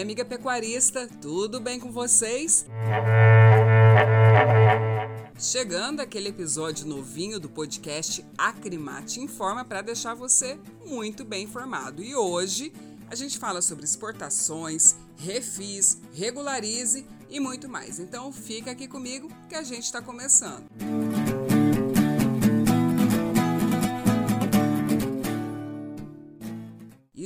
amiga pecuarista, tudo bem com vocês? Chegando aquele episódio novinho do podcast Acrimate Informa para deixar você muito bem informado. E hoje a gente fala sobre exportações, refis, regularize e muito mais. Então fica aqui comigo que a gente está começando. E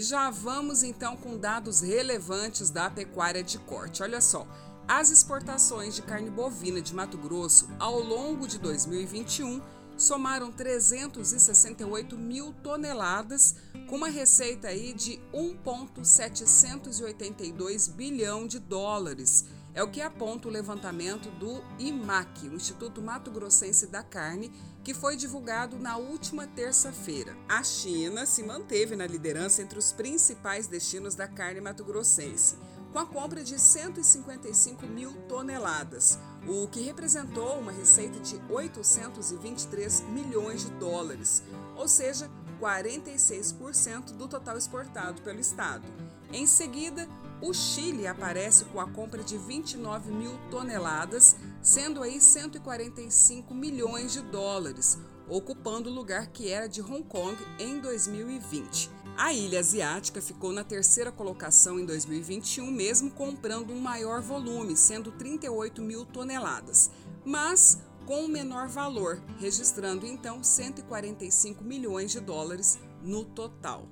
já vamos então com dados relevantes da pecuária de corte. Olha só, as exportações de carne bovina de Mato Grosso ao longo de 2021 somaram 368 mil toneladas, com uma receita aí de 1,782 bilhão de dólares. É o que aponta o levantamento do IMAC, o Instituto Mato Grossense da Carne, que foi divulgado na última terça-feira. A China se manteve na liderança entre os principais destinos da carne mato-grossense, com a compra de 155 mil toneladas, o que representou uma receita de 823 milhões de dólares, ou seja, 46% do total exportado pelo estado. Em seguida, o Chile aparece com a compra de 29 mil toneladas, sendo aí 145 milhões de dólares, ocupando o lugar que era de Hong Kong em 2020. A ilha asiática ficou na terceira colocação em 2021, mesmo comprando um maior volume, sendo 38 mil toneladas, mas com um menor valor, registrando então 145 milhões de dólares no total.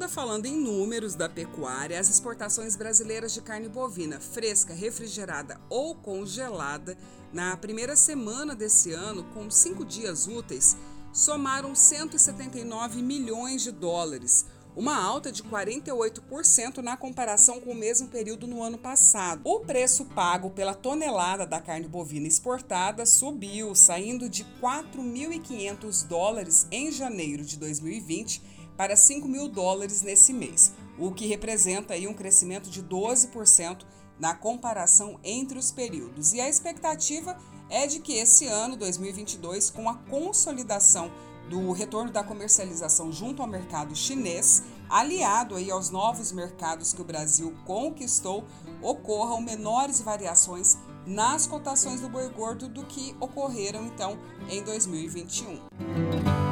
ainda falando em números da pecuária, as exportações brasileiras de carne bovina fresca, refrigerada ou congelada na primeira semana desse ano, com cinco dias úteis, somaram 179 milhões de dólares, uma alta de 48% na comparação com o mesmo período no ano passado. O preço pago pela tonelada da carne bovina exportada subiu, saindo de 4.500 dólares em janeiro de 2020 para 5 mil dólares nesse mês, o que representa aí um crescimento de 12% na comparação entre os períodos. E a expectativa é de que esse ano, 2022, com a consolidação do retorno da comercialização junto ao mercado chinês, aliado aí aos novos mercados que o Brasil conquistou, ocorram menores variações nas cotações do boi gordo do que ocorreram então em 2021.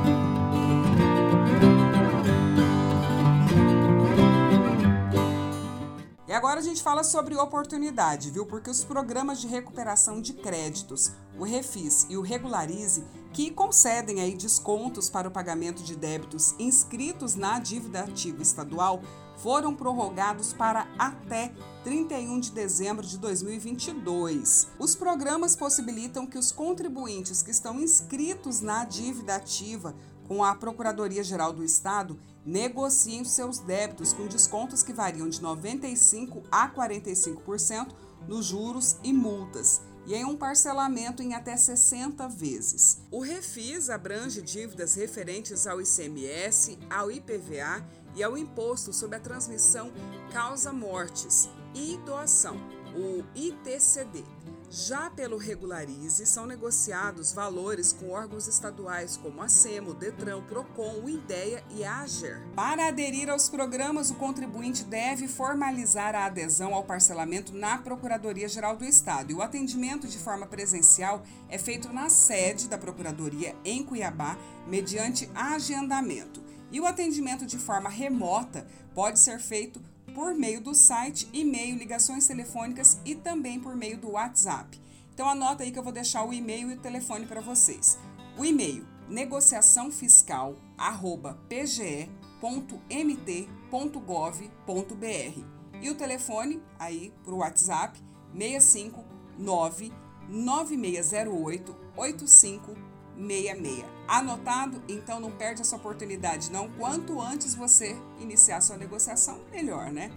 E agora a gente fala sobre oportunidade, viu? Porque os programas de recuperação de créditos, o Refis e o Regularize, que concedem aí descontos para o pagamento de débitos inscritos na dívida ativa estadual, foram prorrogados para até 31 de dezembro de 2022. Os programas possibilitam que os contribuintes que estão inscritos na dívida ativa com a Procuradoria-Geral do Estado negociem seus débitos com descontos que variam de 95% a 45% nos juros e multas e em um parcelamento em até 60 vezes. O Refis abrange dívidas referentes ao ICMS, ao IPVA e ao Imposto sobre a Transmissão Causa Mortes e Doação, o ITCD. Já pelo Regularize, são negociados valores com órgãos estaduais como a SEMO, Detran, Procon, o IDEA e a AGER. Para aderir aos programas, o contribuinte deve formalizar a adesão ao parcelamento na Procuradoria-Geral do Estado. E o atendimento de forma presencial é feito na sede da Procuradoria, em Cuiabá, mediante agendamento. E o atendimento de forma remota pode ser feito por meio do site, e-mail, ligações telefônicas e também por meio do WhatsApp. Então anota aí que eu vou deixar o e-mail e o telefone para vocês. O e-mail negociaçãofiscal@pge.mt.gov.br e o telefone aí para o WhatsApp 659 9608 85 66. Anotado? Então não perde essa oportunidade não. Quanto antes você iniciar sua negociação, melhor, né?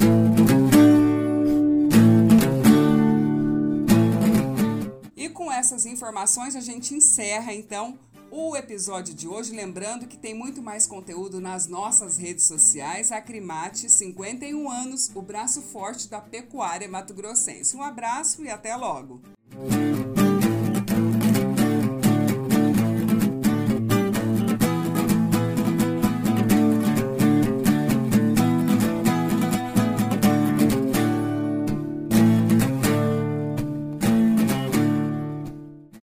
E com essas informações a gente encerra então o episódio de hoje, lembrando que tem muito mais conteúdo nas nossas redes sociais. Acrimate, 51 anos, o braço forte da pecuária mato-grossense. Um abraço e até logo!